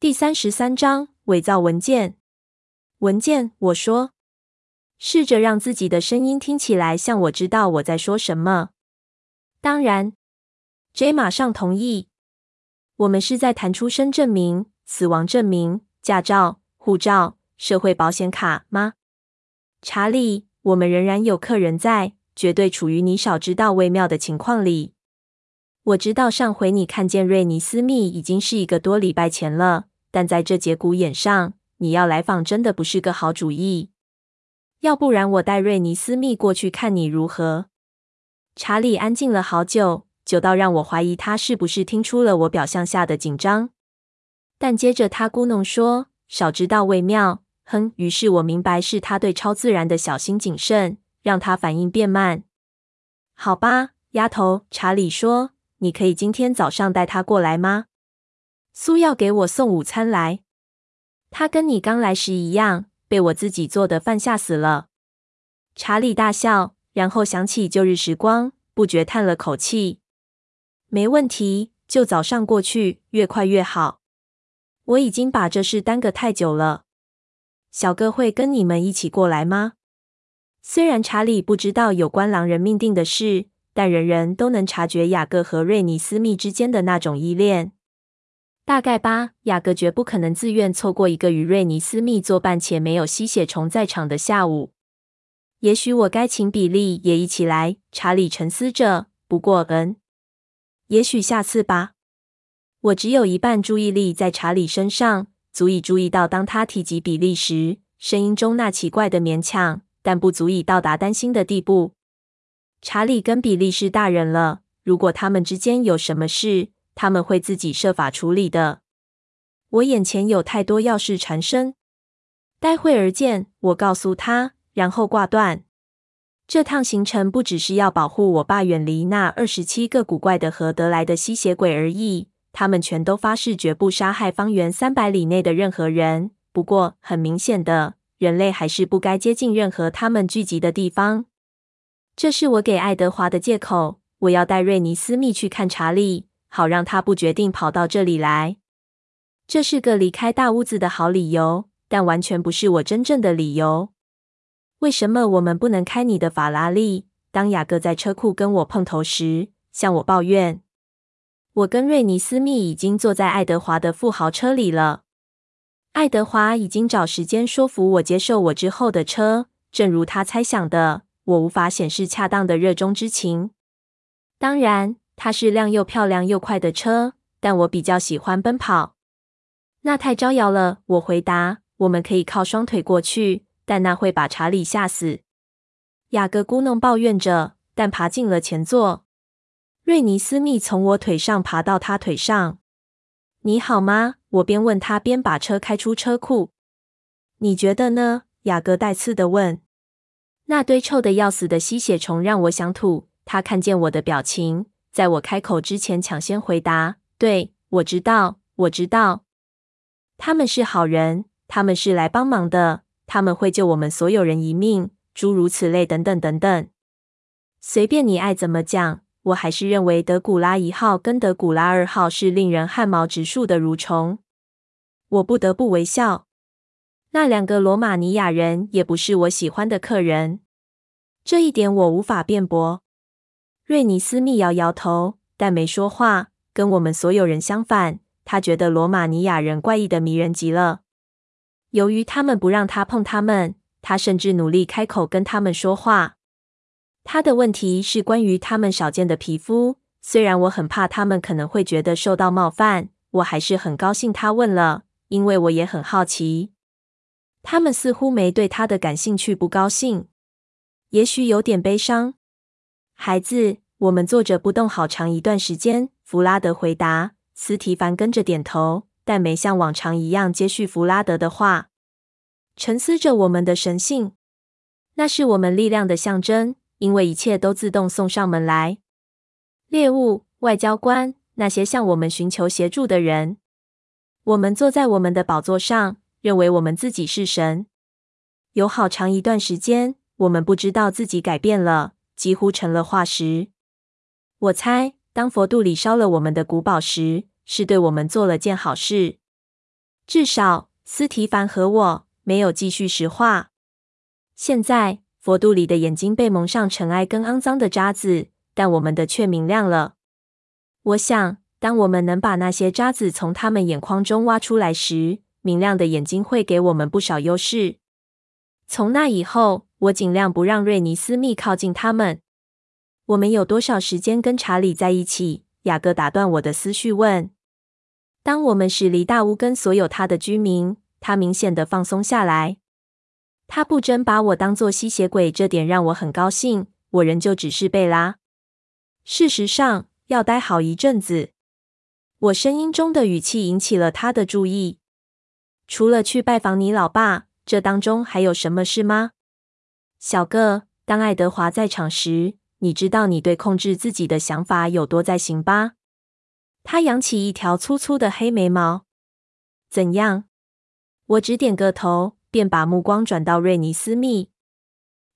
第三十三章伪造文件。文件，我说，试着让自己的声音听起来像我知道我在说什么。当然，J 马上同意。我们是在谈出生证明、死亡证明、驾照、护照、社会保险卡吗？查理，我们仍然有客人在，绝对处于你少知道微妙的情况里。我知道上回你看见瑞尼斯密已经是一个多礼拜前了，但在这节骨眼上，你要来访真的不是个好主意。要不然我带瑞尼斯密过去看你如何？查理安静了好久，久到让我怀疑他是不是听出了我表象下的紧张。但接着他咕哝说：“少知道为妙。”哼，于是我明白是他对超自然的小心谨慎，让他反应变慢。好吧，丫头，查理说。你可以今天早上带他过来吗？苏要给我送午餐来。他跟你刚来时一样，被我自己做的饭吓死了。查理大笑，然后想起旧日时光，不觉叹了口气。没问题，就早上过去，越快越好。我已经把这事耽搁太久了。小哥会跟你们一起过来吗？虽然查理不知道有关狼人命定的事。但人人都能察觉雅各和瑞尼斯密之间的那种依恋。大概吧，雅各绝不可能自愿错过一个与瑞尼斯密作伴且没有吸血虫在场的下午。也许我该请比利也一起来。查理沉思着。不过，嗯，也许下次吧。我只有一半注意力在查理身上，足以注意到当他提及比利时，声音中那奇怪的勉强，但不足以到达担心的地步。查理跟比利是大人了，如果他们之间有什么事，他们会自己设法处理的。我眼前有太多要事缠身，待会儿见。我告诉他，然后挂断。这趟行程不只是要保护我爸远离那二十七个古怪的和得来的吸血鬼而已，他们全都发誓绝不杀害方圆三百里内的任何人。不过，很明显的，人类还是不该接近任何他们聚集的地方。这是我给爱德华的借口。我要带瑞尼斯密去看查理，好让他不决定跑到这里来。这是个离开大屋子的好理由，但完全不是我真正的理由。为什么我们不能开你的法拉利？当雅各在车库跟我碰头时，向我抱怨。我跟瑞尼斯密已经坐在爱德华的富豪车里了。爱德华已经找时间说服我接受我之后的车，正如他猜想的。我无法显示恰当的热衷之情。当然，它是辆又漂亮又快的车，但我比较喜欢奔跑。那太招摇了，我回答。我们可以靠双腿过去，但那会把查理吓死。雅各咕哝抱怨着，但爬进了前座。瑞尼斯密从我腿上爬到他腿上。你好吗？我边问他边把车开出车库。你觉得呢？雅各带刺的问。那堆臭的要死的吸血虫让我想吐。他看见我的表情，在我开口之前抢先回答：“对，我知道，我知道，他们是好人，他们是来帮忙的，他们会救我们所有人一命，诸如此类，等等等等。随便你爱怎么讲，我还是认为德古拉一号跟德古拉二号是令人汗毛直竖的蠕虫。”我不得不微笑。那两个罗马尼亚人也不是我喜欢的客人，这一点我无法辩驳。瑞尼斯密摇摇头，但没说话。跟我们所有人相反，他觉得罗马尼亚人怪异的迷人极了。由于他们不让他碰他们，他甚至努力开口跟他们说话。他的问题是关于他们少见的皮肤。虽然我很怕他们可能会觉得受到冒犯，我还是很高兴他问了，因为我也很好奇。他们似乎没对他的感兴趣不高兴，也许有点悲伤。孩子，我们坐着不动好长一段时间。弗拉德回答。斯提凡跟着点头，但没像往常一样接续弗拉德的话。沉思着我们的神性，那是我们力量的象征，因为一切都自动送上门来。猎物、外交官，那些向我们寻求协助的人。我们坐在我们的宝座上。认为我们自己是神，有好长一段时间，我们不知道自己改变了，几乎成了化石。我猜，当佛度里烧了我们的古堡时，是对我们做了件好事。至少斯提凡和我没有继续石化。现在佛度里的眼睛被蒙上尘埃跟肮脏的渣子，但我们的却明亮了。我想，当我们能把那些渣子从他们眼眶中挖出来时，明亮的眼睛会给我们不少优势。从那以后，我尽量不让瑞尼斯密靠近他们。我们有多少时间跟查理在一起？雅各打断我的思绪问。当我们驶离大屋跟所有他的居民，他明显的放松下来。他不真把我当做吸血鬼，这点让我很高兴。我仍旧只是贝拉。事实上，要待好一阵子。我声音中的语气引起了他的注意。除了去拜访你老爸，这当中还有什么事吗？小个，当爱德华在场时，你知道你对控制自己的想法有多在行吧？他扬起一条粗粗的黑眉毛。怎样？我只点个头。便把目光转到瑞尼斯密，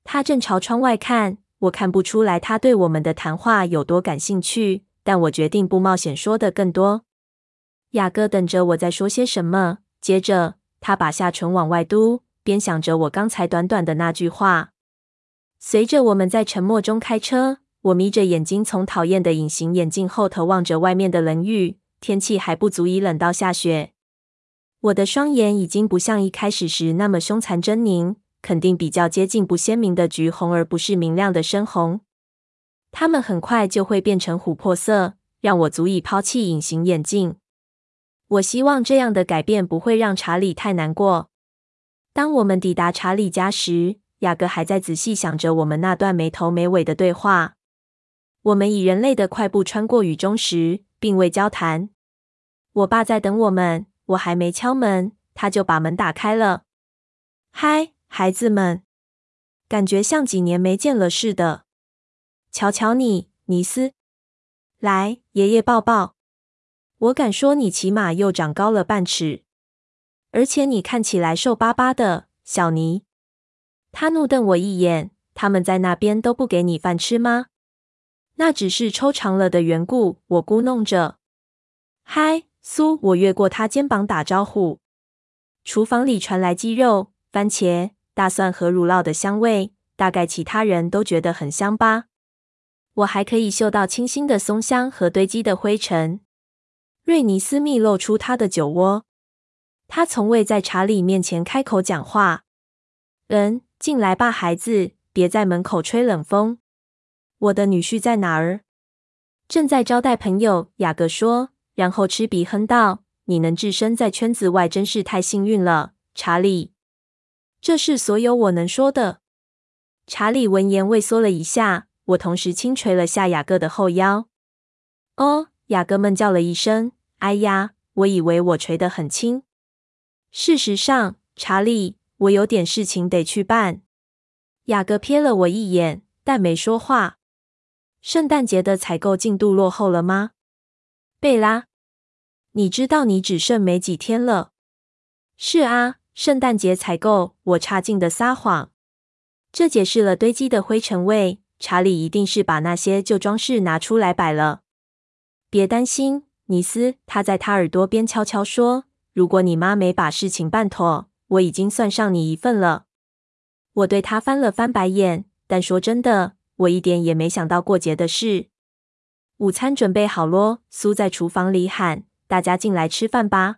他正朝窗外看。我看不出来他对我们的谈话有多感兴趣，但我决定不冒险说的更多。雅各等着我再说些什么，接着他把下唇往外嘟，边想着我刚才短短的那句话。随着我们在沉默中开车，我眯着眼睛从讨厌的隐形眼镜后头望着外面的冷雨，天气还不足以冷到下雪。我的双眼已经不像一开始时那么凶残狰狞，肯定比较接近不鲜明的橘红，而不是明亮的深红。它们很快就会变成琥珀色，让我足以抛弃隐形眼镜。我希望这样的改变不会让查理太难过。当我们抵达查理家时，雅各还在仔细想着我们那段没头没尾的对话。我们以人类的快步穿过雨中时，并未交谈。我爸在等我们。我还没敲门，他就把门打开了。嗨，孩子们，感觉像几年没见了似的。瞧瞧你，尼斯，来，爷爷抱抱。我敢说，你起码又长高了半尺，而且你看起来瘦巴巴的，小尼。他怒瞪我一眼。他们在那边都不给你饭吃吗？那只是抽长了的缘故。我咕噥着。嗨。苏，我越过他肩膀打招呼。厨房里传来鸡肉、番茄、大蒜和乳酪的香味，大概其他人都觉得很香吧。我还可以嗅到清新的松香和堆积的灰尘。瑞尼斯密露出他的酒窝。他从未在查理面前开口讲话。嗯，进来吧，孩子，别在门口吹冷风。我的女婿在哪儿？正在招待朋友。雅各说。然后吃鼻哼道：“你能置身在圈子外，真是太幸运了，查理。”这是所有我能说的。查理闻言畏缩了一下，我同时轻捶了下雅各的后腰。哦，雅各闷叫了一声：“哎呀，我以为我捶得很轻。事实上，查理，我有点事情得去办。”雅各瞥了我一眼，但没说话。圣诞节的采购进度落后了吗？贝拉，你知道你只剩没几天了。是啊，圣诞节采购。我差劲的撒谎。这解释了堆积的灰尘味。查理一定是把那些旧装饰拿出来摆了。别担心，尼斯。他在他耳朵边悄悄说：“如果你妈没把事情办妥，我已经算上你一份了。”我对他翻了翻白眼，但说真的，我一点也没想到过节的事。午餐准备好咯，苏在厨房里喊：“大家进来吃饭吧。”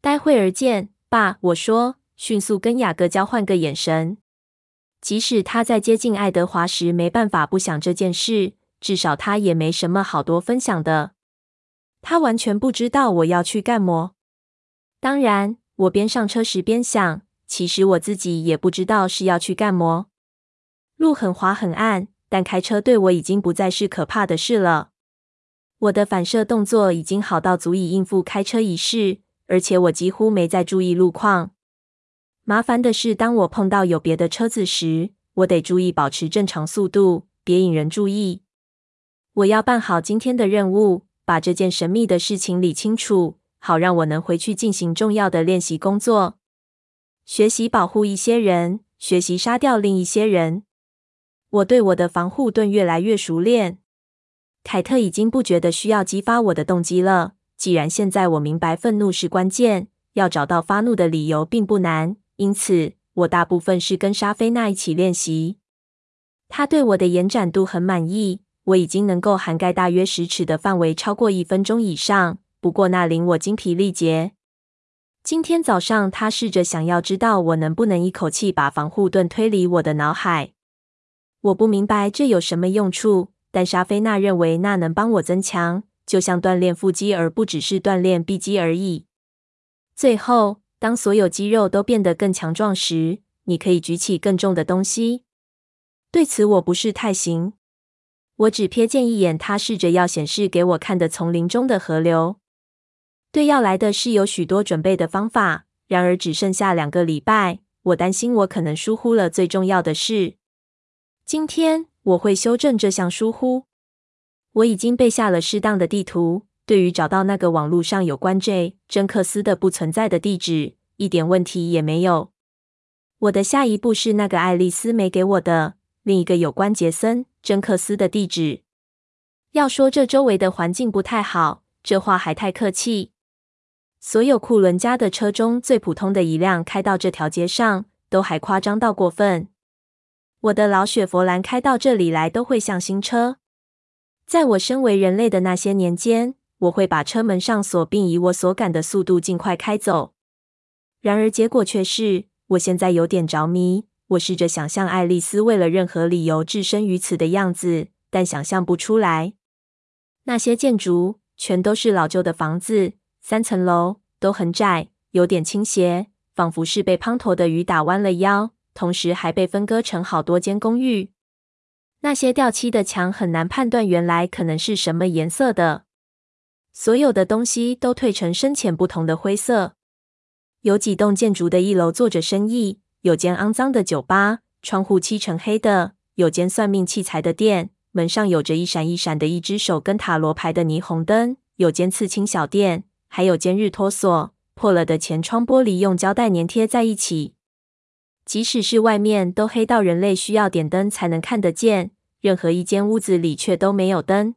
待会儿见，爸。我说，迅速跟雅各交换个眼神。即使他在接近爱德华时没办法不想这件事，至少他也没什么好多分享的。他完全不知道我要去干么。当然，我边上车时边想，其实我自己也不知道是要去干么。路很滑很暗。但开车对我已经不再是可怕的事了。我的反射动作已经好到足以应付开车一事，而且我几乎没再注意路况。麻烦的是，当我碰到有别的车子时，我得注意保持正常速度，别引人注意。我要办好今天的任务，把这件神秘的事情理清楚，好让我能回去进行重要的练习工作，学习保护一些人，学习杀掉另一些人。我对我的防护盾越来越熟练。凯特已经不觉得需要激发我的动机了。既然现在我明白愤怒是关键，要找到发怒的理由并不难，因此我大部分是跟莎菲娜一起练习。她对我的延展度很满意，我已经能够涵盖大约十尺的范围超过一分钟以上。不过那令我精疲力竭。今天早上，他试着想要知道我能不能一口气把防护盾推离我的脑海。我不明白这有什么用处，但莎菲娜认为那能帮我增强，就像锻炼腹肌而不只是锻炼臂肌而已。最后，当所有肌肉都变得更强壮时，你可以举起更重的东西。对此我不是太行。我只瞥见一眼他试着要显示给我看的丛林中的河流。对要来的是有许多准备的方法，然而只剩下两个礼拜，我担心我可能疏忽了最重要的事。今天我会修正这项疏忽。我已经备下了适当的地图，对于找到那个网络上有关 J. 真克斯的不存在的地址，一点问题也没有。我的下一步是那个爱丽丝没给我的另一个有关杰森·真克斯的地址。要说这周围的环境不太好，这话还太客气。所有库伦家的车中最普通的一辆开到这条街上，都还夸张到过分。我的老雪佛兰开到这里来都会像新车。在我身为人类的那些年间，我会把车门上锁，并以我所感的速度尽快开走。然而结果却是，我现在有点着迷。我试着想象爱丽丝为了任何理由置身于此的样子，但想象不出来。那些建筑全都是老旧的房子，三层楼，都很窄，有点倾斜，仿佛是被滂沱的雨打弯了腰。同时还被分割成好多间公寓。那些掉漆的墙很难判断原来可能是什么颜色的。所有的东西都褪成深浅不同的灰色。有几栋建筑的一楼做着生意，有间肮脏的酒吧，窗户漆成黑的；有间算命器材的店，门上有着一闪一闪的一只手跟塔罗牌的霓虹灯；有间刺青小店，还有间日托所，破了的前窗玻璃用胶带粘贴在一起。即使是外面都黑到人类需要点灯才能看得见，任何一间屋子里却都没有灯。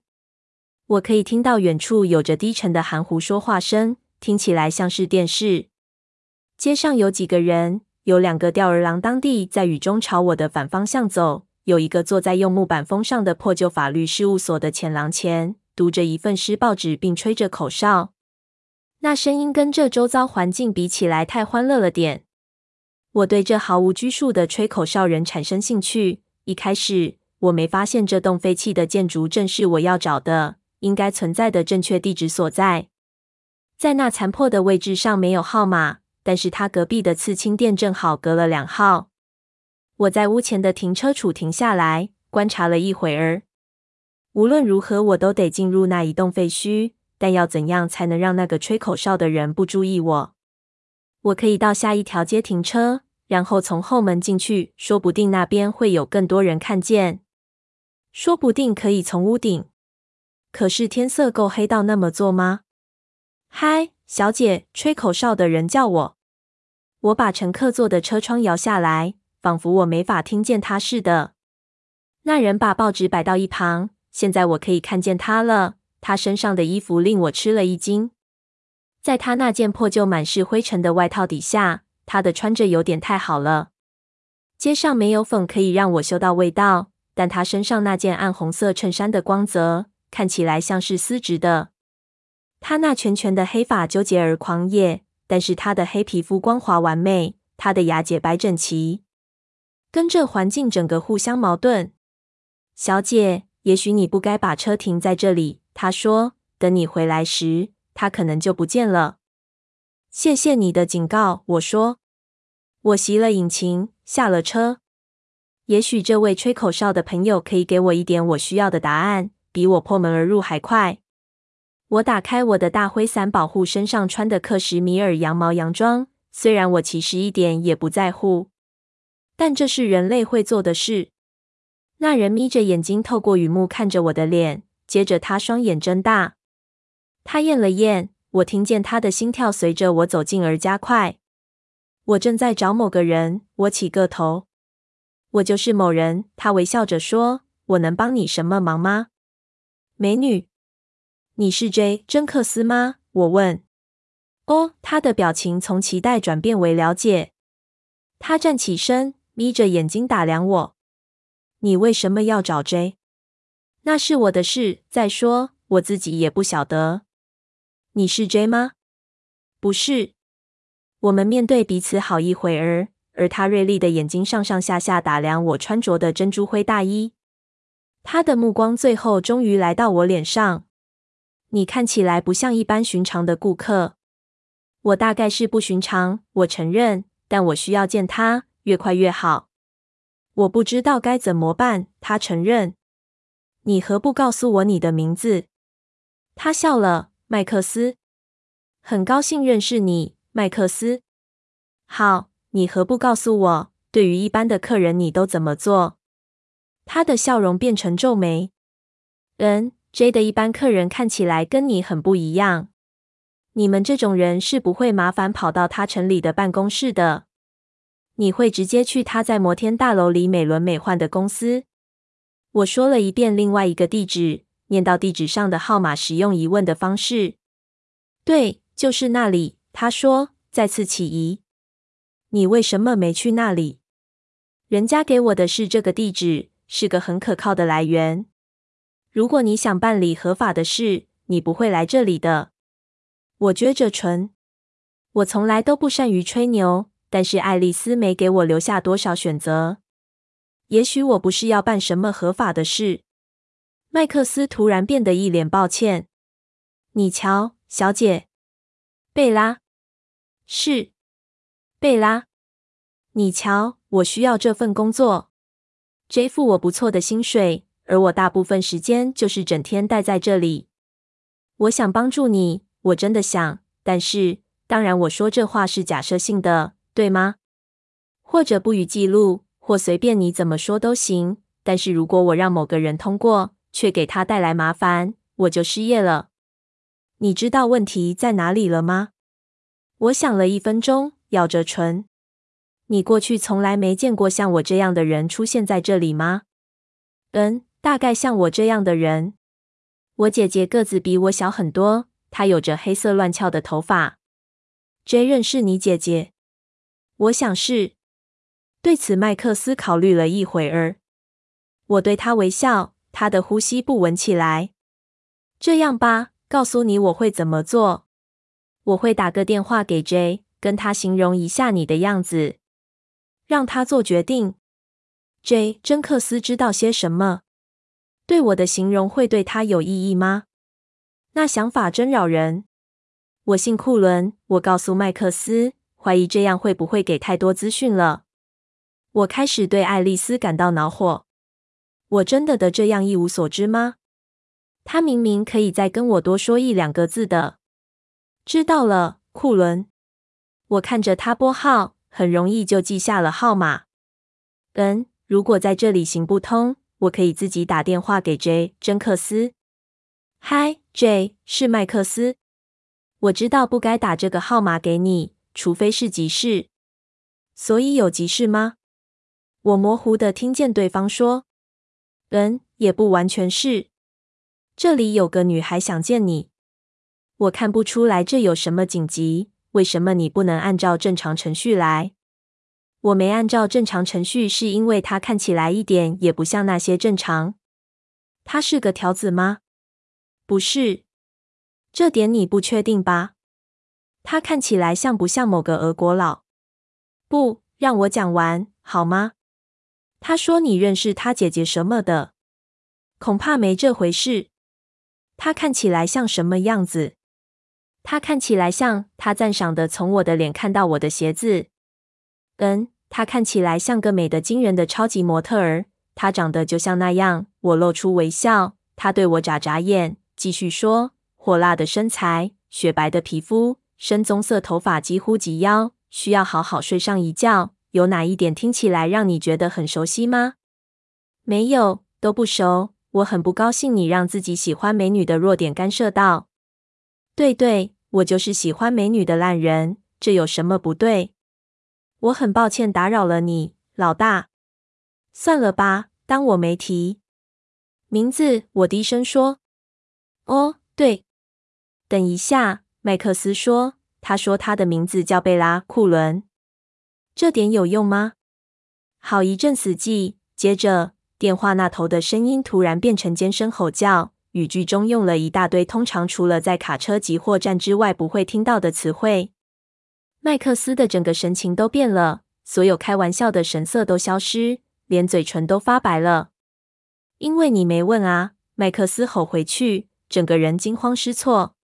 我可以听到远处有着低沉的含糊说话声，听起来像是电视。街上有几个人，有两个吊儿郎当地在雨中朝我的反方向走，有一个坐在用木板封上的破旧法律事务所的前廊前，读着一份湿报纸并吹着口哨。那声音跟这周遭环境比起来太欢乐了点。我对这毫无拘束的吹口哨人产生兴趣。一开始，我没发现这栋废弃的建筑正是我要找的、应该存在的正确地址所在。在那残破的位置上没有号码，但是他隔壁的刺青店正好隔了两号。我在屋前的停车处停下来，观察了一会儿。无论如何，我都得进入那一栋废墟，但要怎样才能让那个吹口哨的人不注意我？我可以到下一条街停车，然后从后门进去，说不定那边会有更多人看见。说不定可以从屋顶。可是天色够黑到那么做吗？嗨，小姐，吹口哨的人叫我。我把乘客座的车窗摇下来，仿佛我没法听见他似的。那人把报纸摆到一旁，现在我可以看见他了。他身上的衣服令我吃了一惊。在他那件破旧、满是灰尘的外套底下，他的穿着有点太好了。街上没有粉可以让我嗅到味道，但他身上那件暗红色衬衫的光泽看起来像是丝质的。他那蜷蜷的黑发纠结而狂野，但是他的黑皮肤光滑完美，他的牙洁白整齐，跟这环境整个互相矛盾。小姐，也许你不该把车停在这里，他说。等你回来时。他可能就不见了。谢谢你的警告，我说。我熄了引擎，下了车。也许这位吹口哨的朋友可以给我一点我需要的答案，比我破门而入还快。我打开我的大灰伞，保护身上穿的克什米尔羊毛洋装，虽然我其实一点也不在乎，但这是人类会做的事。那人眯着眼睛透过雨幕看着我的脸，接着他双眼睁大。他验了验，我听见他的心跳随着我走近而加快。我正在找某个人，我起个头。我就是某人，他微笑着说：“我能帮你什么忙吗？”美女，你是 J. 珍克斯吗？我问。哦，他的表情从期待转变为了解。他站起身，眯着眼睛打量我。你为什么要找 J？那是我的事。再说，我自己也不晓得。你是 J 吗？不是。我们面对彼此好一会儿，而他锐利的眼睛上上下下打量我穿着的珍珠灰大衣。他的目光最后终于来到我脸上。你看起来不像一般寻常的顾客。我大概是不寻常，我承认，但我需要见他，越快越好。我不知道该怎么办。他承认。你何不告诉我你的名字？他笑了，麦克斯。很高兴认识你。麦克斯，好，你何不告诉我，对于一般的客人，你都怎么做？他的笑容变成皱眉。嗯，J 的一般客人看起来跟你很不一样。你们这种人是不会麻烦跑到他城里的办公室的。你会直接去他在摩天大楼里美轮美奂的公司。我说了一遍另外一个地址，念到地址上的号码时，用疑问的方式。对，就是那里。他说：“再次起疑，你为什么没去那里？人家给我的是这个地址，是个很可靠的来源。如果你想办理合法的事，你不会来这里的。”我撅着唇，我从来都不善于吹牛，但是爱丽丝没给我留下多少选择。也许我不是要办什么合法的事。麦克斯突然变得一脸抱歉。你瞧，小姐。贝拉，是贝拉。你瞧，我需要这份工作。J 付我不错的薪水，而我大部分时间就是整天待在这里。我想帮助你，我真的想。但是，当然，我说这话是假设性的，对吗？或者不予记录，或随便你怎么说都行。但是如果我让某个人通过，却给他带来麻烦，我就失业了。你知道问题在哪里了吗？我想了一分钟，咬着唇。你过去从来没见过像我这样的人出现在这里吗？嗯，大概像我这样的人。我姐姐个子比我小很多，她有着黑色乱翘的头发。J 认识你姐姐？我想是。对此，麦克斯考虑了一会儿。我对他微笑，他的呼吸不稳起来。这样吧。告诉你我会怎么做。我会打个电话给 J，跟他形容一下你的样子，让他做决定。J 真克斯知道些什么？对我的形容会对他有意义吗？那想法真扰人。我姓库伦，我告诉麦克斯，怀疑这样会不会给太多资讯了。我开始对爱丽丝感到恼火。我真的的这样一无所知吗？他明明可以再跟我多说一两个字的。知道了，库伦。我看着他拨号，很容易就记下了号码。嗯，如果在这里行不通，我可以自己打电话给 J 珍克斯。嗨，J，是麦克斯。我知道不该打这个号码给你，除非是急事。所以有急事吗？我模糊的听见对方说。嗯，也不完全是。这里有个女孩想见你，我看不出来这有什么紧急。为什么你不能按照正常程序来？我没按照正常程序，是因为她看起来一点也不像那些正常。她是个条子吗？不是，这点你不确定吧？她看起来像不像某个俄国佬？不，让我讲完好吗？他说你认识他姐姐什么的，恐怕没这回事。他看起来像什么样子？他看起来像他赞赏的从我的脸看到我的鞋子。嗯，他看起来像个美得惊人的超级模特儿。他长得就像那样。我露出微笑。他对我眨眨眼，继续说：“火辣的身材，雪白的皮肤，深棕色头发几乎及腰，需要好好睡上一觉。有哪一点听起来让你觉得很熟悉吗？没有，都不熟。”我很不高兴你让自己喜欢美女的弱点干涉到。对对，我就是喜欢美女的烂人，这有什么不对？我很抱歉打扰了你，老大。算了吧，当我没提。名字，我低声说。哦，对。等一下，麦克斯说，他说他的名字叫贝拉·库伦。这点有用吗？好一阵死寂。接着，电话那头的声音突然变成尖声吼叫，语句中用了一大堆通常除了在卡车集货站之外不会听到的词汇。麦克斯的整个神情都变了，所有开玩笑的神色都消失，连嘴唇都发白了。因为你没问啊！麦克斯吼回去，整个人惊慌失措。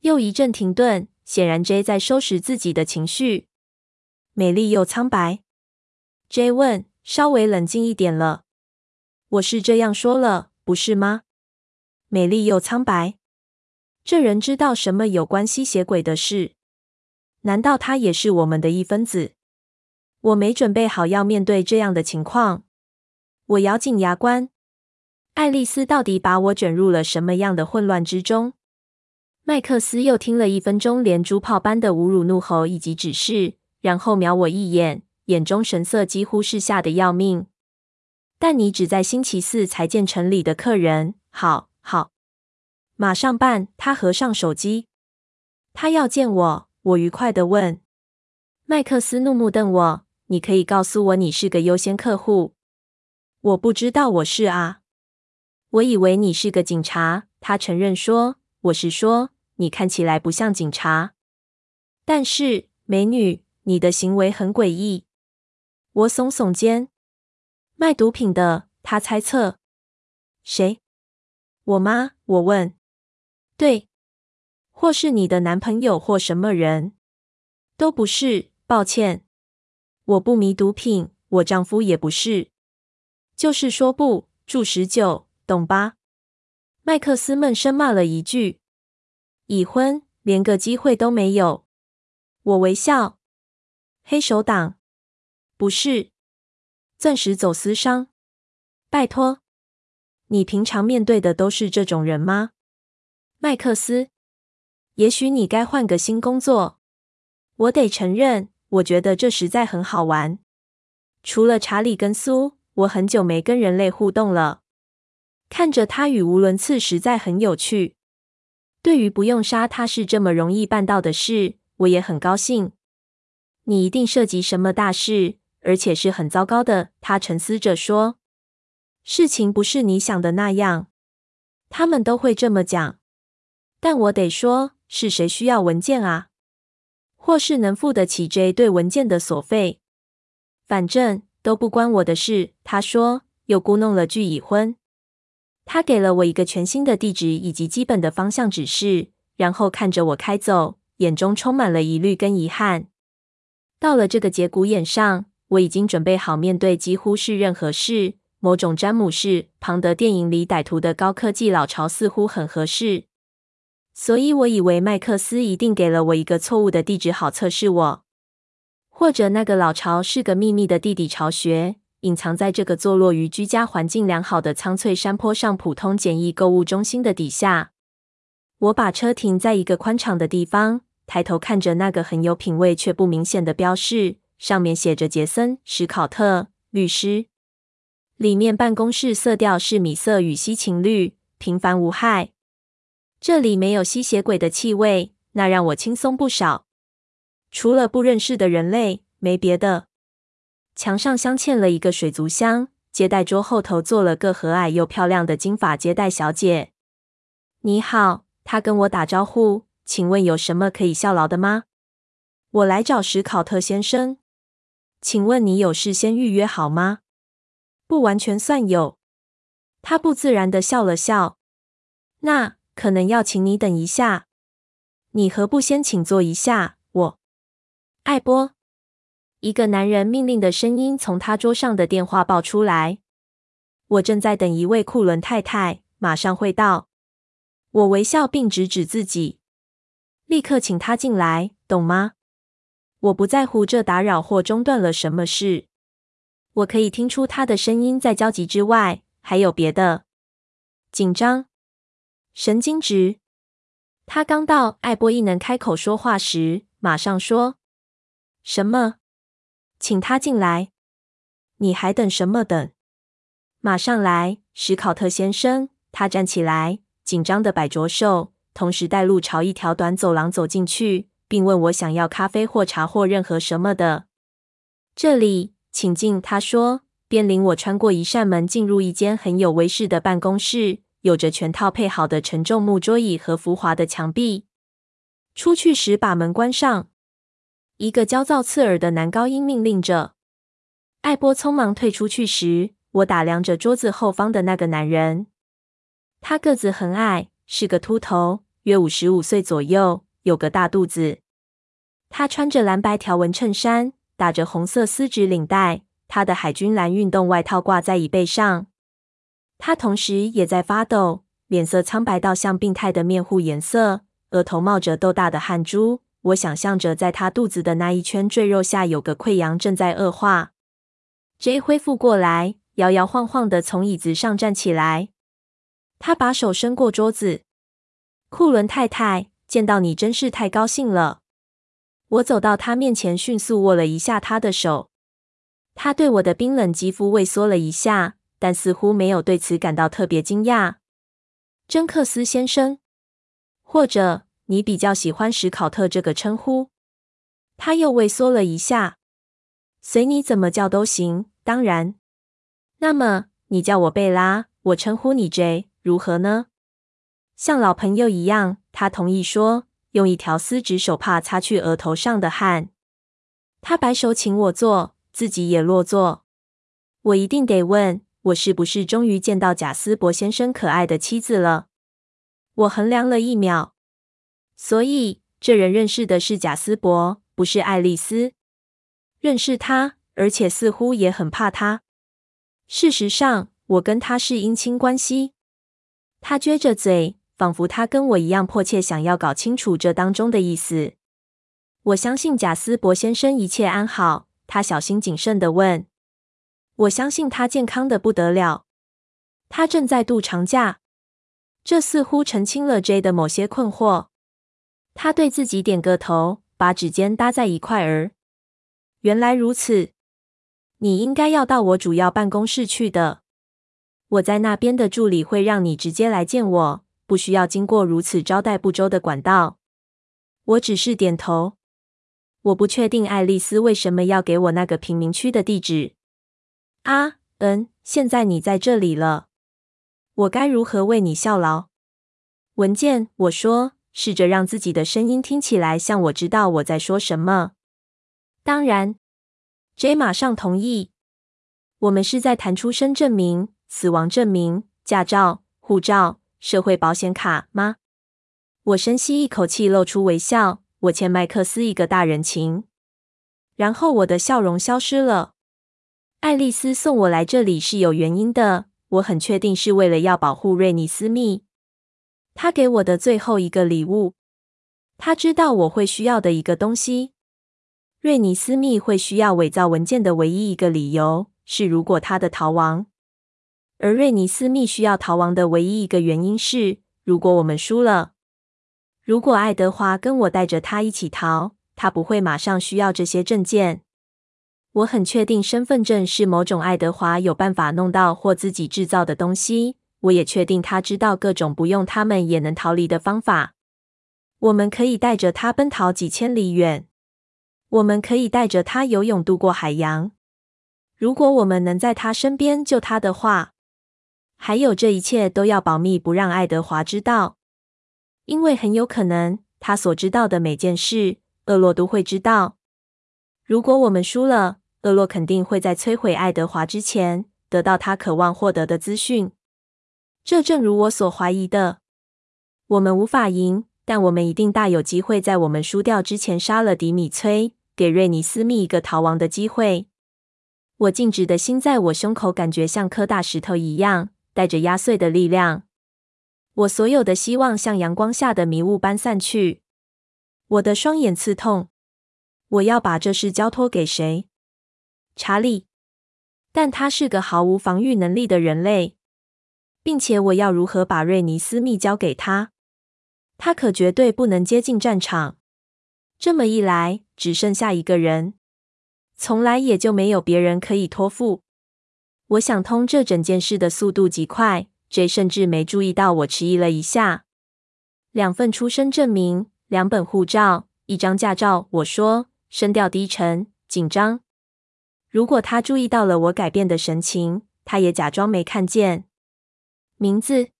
又一阵停顿，显然 J 在收拾自己的情绪。美丽又苍白。J 问：“稍微冷静一点了？”我是这样说了，不是吗？美丽又苍白。这人知道什么有关吸血鬼的事？难道他也是我们的一分子？我没准备好要面对这样的情况。我咬紧牙关。爱丽丝到底把我卷入了什么样的混乱之中？麦克斯又听了一分钟连珠炮般的侮辱、怒吼以及指示，然后瞄我一眼，眼中神色几乎是吓得要命。但你只在星期四才见城里的客人，好，好，马上办。他合上手机。他要见我，我愉快地问。麦克斯怒目瞪我：“你可以告诉我你是个优先客户？”我不知道我是啊。我以为你是个警察。他承认说：“我是说。”你看起来不像警察，但是，美女，你的行为很诡异。我耸耸肩。卖毒品的，他猜测。谁？我吗？我问。对，或是你的男朋友或什么人？都不是，抱歉。我不迷毒品，我丈夫也不是。就是说不，住十九，懂吧？麦克斯闷声骂了一句。已婚，连个机会都没有。我微笑。黑手党？不是。钻石走私商？拜托，你平常面对的都是这种人吗？麦克斯，也许你该换个新工作。我得承认，我觉得这实在很好玩。除了查理跟苏，我很久没跟人类互动了。看着他语无伦次，实在很有趣。对于不用杀他是这么容易办到的事，我也很高兴。你一定涉及什么大事，而且是很糟糕的。他沉思着说：“事情不是你想的那样。”他们都会这么讲。但我得说，是谁需要文件啊？或是能付得起 J 对文件的所费？反正都不关我的事。他说，又咕弄了句已婚。他给了我一个全新的地址以及基本的方向指示，然后看着我开走，眼中充满了疑虑跟遗憾。到了这个节骨眼上，我已经准备好面对几乎是任何事。某种詹姆士·庞德电影里歹徒的高科技老巢似乎很合适，所以我以为麦克斯一定给了我一个错误的地址，好测试我，或者那个老巢是个秘密的地底巢穴。隐藏在这个坐落于居家环境良好的苍翠山坡上普通简易购物中心的底下。我把车停在一个宽敞的地方，抬头看着那个很有品味却不明显的标示，上面写着杰森·史考特律师。里面办公室色调是米色与西芹绿，平凡无害。这里没有吸血鬼的气味，那让我轻松不少。除了不认识的人类，没别的。墙上镶嵌了一个水族箱，接待桌后头坐了个和蔼又漂亮的金发接待小姐。你好，她跟我打招呼，请问有什么可以效劳的吗？我来找史考特先生。请问你有事先预约好吗？不完全算有。他不自然的笑了笑。那可能要请你等一下。你何不先请坐一下？我，艾波。一个男人命令的声音从他桌上的电话报出来：“我正在等一位库伦太太，马上会到。”我微笑并指指自己：“立刻请他进来，懂吗？”我不在乎这打扰或中断了什么事。我可以听出他的声音在焦急之外还有别的：紧张、神经质。他刚到，艾波一能开口说话时，马上说：“什么？”请他进来。你还等什么等？马上来，史考特先生。他站起来，紧张的摆着手，同时带路朝一条短走廊走进去。并问我想要咖啡或茶或任何什么的。这里，请进。他说，便领我穿过一扇门，进入一间很有威势的办公室，有着全套配好的沉重木桌椅和浮华的墙壁。出去时，把门关上。一个焦躁刺耳的男高音命令着。艾波匆忙退出去时，我打量着桌子后方的那个男人。他个子很矮，是个秃头，约五十五岁左右，有个大肚子。他穿着蓝白条纹衬衫，打着红色丝质领带。他的海军蓝运动外套挂在椅背上。他同时也在发抖，脸色苍白到像病态的面糊颜色，额头冒着豆大的汗珠。我想象着，在他肚子的那一圈赘肉下，有个溃疡正在恶化。J 恢复过来，摇摇晃晃的从椅子上站起来。他把手伸过桌子。库伦太太，见到你真是太高兴了。我走到他面前，迅速握了一下他的手。他对我的冰冷肌肤畏缩了一下，但似乎没有对此感到特别惊讶。珍克斯先生，或者你比较喜欢史考特这个称呼。他又畏缩了一下。随你怎么叫都行。当然，那么你叫我贝拉，我称呼你 J，如何呢？像老朋友一样，他同意说，用一条丝质手帕擦去额头上的汗。他摆手请我坐，自己也落座。我一定得问，我是不是终于见到贾斯伯先生可爱的妻子了？我衡量了一秒，所以这人认识的是贾斯伯，不是爱丽丝。认识他。而且似乎也很怕他。事实上，我跟他是姻亲关系。他撅着嘴，仿佛他跟我一样迫切想要搞清楚这当中的意思。我相信贾斯伯先生一切安好。他小心谨慎的问：“我相信他健康的不得了。他正在度长假。”这似乎澄清了 J 的某些困惑。他对自己点个头，把指尖搭在一块儿。原来如此。你应该要到我主要办公室去的。我在那边的助理会让你直接来见我，不需要经过如此招待不周的管道。我只是点头。我不确定爱丽丝为什么要给我那个贫民区的地址。啊，嗯，现在你在这里了，我该如何为你效劳？文件，我说，试着让自己的声音听起来像我知道我在说什么。当然。J 马上同意。我们是在谈出生证明、死亡证明、驾照、护照、社会保险卡吗？我深吸一口气，露出微笑。我欠麦克斯一个大人情。然后我的笑容消失了。爱丽丝送我来这里是有原因的。我很确定是为了要保护瑞尼斯密。她给我的最后一个礼物。她知道我会需要的一个东西。瑞尼斯密会需要伪造文件的唯一一个理由是，如果他的逃亡；而瑞尼斯密需要逃亡的唯一一个原因是，如果我们输了。如果爱德华跟我带着他一起逃，他不会马上需要这些证件。我很确定身份证是某种爱德华有办法弄到或自己制造的东西。我也确定他知道各种不用他们也能逃离的方法。我们可以带着他奔逃几千里远。我们可以带着他游泳渡过海洋。如果我们能在他身边救他的话，还有这一切都要保密，不让爱德华知道，因为很有可能他所知道的每件事，厄洛都会知道。如果我们输了，厄洛肯定会在摧毁爱德华之前得到他渴望获得的资讯。这正如我所怀疑的，我们无法赢，但我们一定大有机会在我们输掉之前杀了迪米崔。给瑞尼斯密一个逃亡的机会。我静止的心在我胸口，感觉像颗大石头一样，带着压碎的力量。我所有的希望像阳光下的迷雾般散去。我的双眼刺痛。我要把这事交托给谁？查理。但他是个毫无防御能力的人类，并且我要如何把瑞尼斯密交给他？他可绝对不能接近战场。这么一来，只剩下一个人，从来也就没有别人可以托付。我想通这整件事的速度极快，J 甚至没注意到我迟疑了一下。两份出生证明，两本护照，一张驾照。我说，声调低沉，紧张。如果他注意到了我改变的神情，他也假装没看见。名字：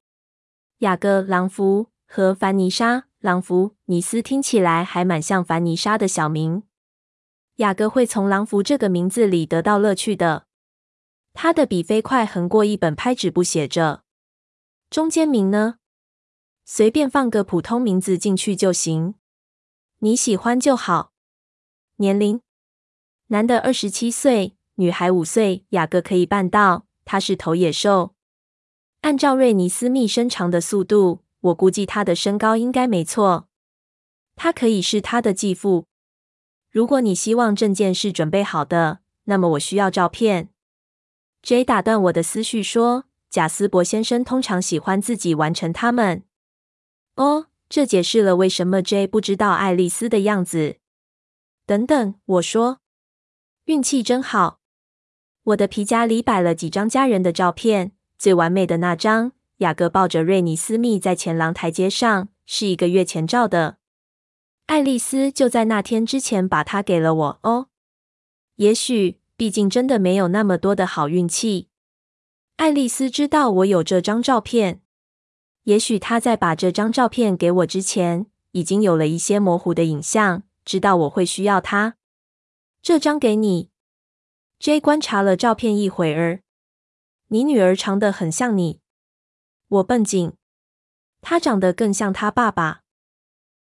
雅各·朗福和凡妮莎·朗福尼斯，听起来还蛮像凡妮莎的小名。雅各会从朗福这个名字里得到乐趣的。他的笔飞快横过一本拍纸簿，写着。中间名呢？随便放个普通名字进去就行，你喜欢就好。年龄。男的二十七岁，女孩五岁。雅各可以办到，他是头野兽。按照瑞尼斯密伸长的速度，我估计他的身高应该没错。他可以是他的继父。如果你希望证件是准备好的，那么我需要照片。J 打断我的思绪说：“贾斯伯先生通常喜欢自己完成他们。”哦，这解释了为什么 J 不知道爱丽丝的样子。等等，我说。运气真好，我的皮夹里摆了几张家人的照片，最完美的那张，雅各抱着瑞尼斯密在前廊台阶上，是一个月前照的。爱丽丝就在那天之前把它给了我。哦，也许，毕竟真的没有那么多的好运气。爱丽丝知道我有这张照片，也许她在把这张照片给我之前，已经有了一些模糊的影像，知道我会需要它。这张给你。J 观察了照片一会儿。你女儿长得很像你。我绷紧。她长得更像她爸爸。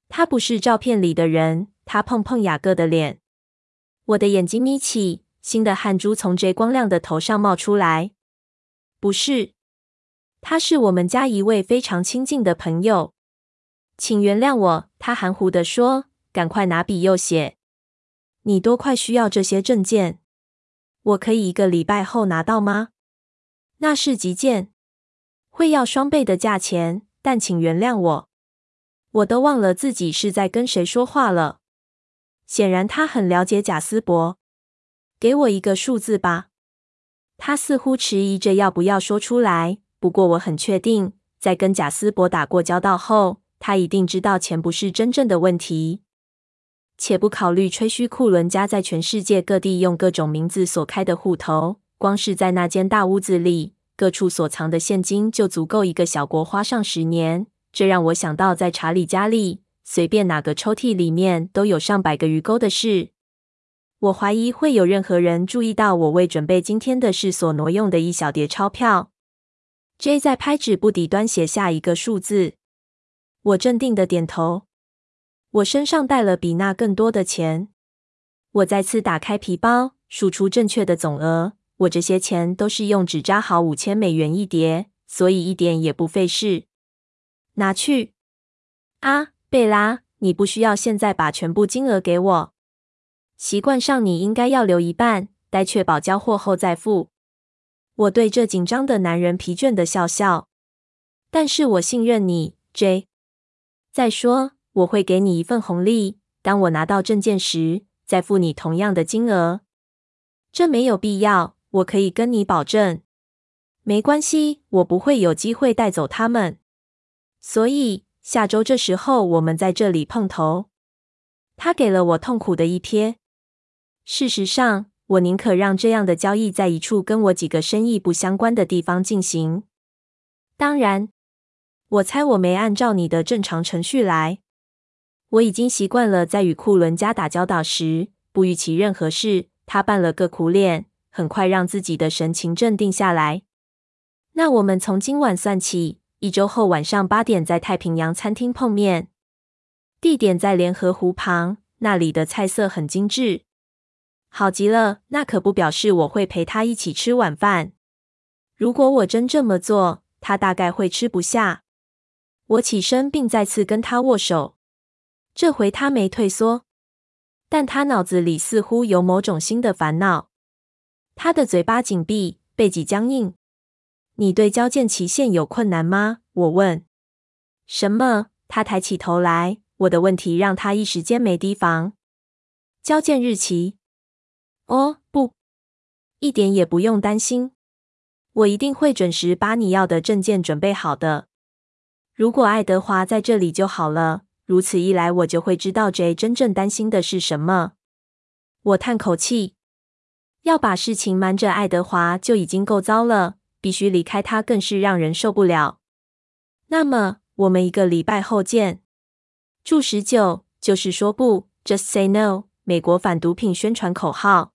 她不是照片里的人。她碰碰雅各的脸。我的眼睛眯起，新的汗珠从 J 光亮的头上冒出来。不是。他是我们家一位非常亲近的朋友。请原谅我，他含糊地说。赶快拿笔又写。你多快需要这些证件？我可以一个礼拜后拿到吗？那是急件，会要双倍的价钱。但请原谅我，我都忘了自己是在跟谁说话了。显然他很了解贾斯伯。给我一个数字吧。他似乎迟疑着要不要说出来。不过我很确定，在跟贾斯伯打过交道后，他一定知道钱不是真正的问题。且不考虑吹嘘库伦家在全世界各地用各种名字所开的户头，光是在那间大屋子里，各处所藏的现金就足够一个小国花上十年。这让我想到，在查理家里，随便哪个抽屉里面都有上百个鱼钩的事。我怀疑会有任何人注意到我为准备今天的事所挪用的一小叠钞票。J 在拍纸簿底端写下一个数字，我镇定的点头。我身上带了比那更多的钱。我再次打开皮包，数出正确的总额。我这些钱都是用纸扎好，五千美元一叠，所以一点也不费事。拿去。啊，贝拉，你不需要现在把全部金额给我。习惯上，你应该要留一半，待确保交货后再付。我对这紧张的男人疲倦地笑笑。但是我信任你，J。再说。我会给你一份红利，当我拿到证件时，再付你同样的金额。这没有必要，我可以跟你保证。没关系，我不会有机会带走他们。所以下周这时候我们在这里碰头。他给了我痛苦的一瞥。事实上，我宁可让这样的交易在一处跟我几个生意不相关的地方进行。当然，我猜我没按照你的正常程序来。我已经习惯了在与库伦家打交道时不预期任何事。他扮了个苦脸，很快让自己的神情镇定下来。那我们从今晚算起，一周后晚上八点在太平洋餐厅碰面，地点在联合湖旁，那里的菜色很精致。好极了，那可不表示我会陪他一起吃晚饭。如果我真这么做，他大概会吃不下。我起身并再次跟他握手。这回他没退缩，但他脑子里似乎有某种新的烦恼。他的嘴巴紧闭，背脊僵硬。你对交件期限有困难吗？我问。什么？他抬起头来。我的问题让他一时间没提防。交件日期？哦，不，一点也不用担心。我一定会准时把你要的证件准备好的。如果爱德华在这里就好了。如此一来，我就会知道 J 真正担心的是什么。我叹口气，要把事情瞒着爱德华就已经够糟了，必须离开他更是让人受不了。那么，我们一个礼拜后见。注十九，就是说不，Just say no。美国反毒品宣传口号。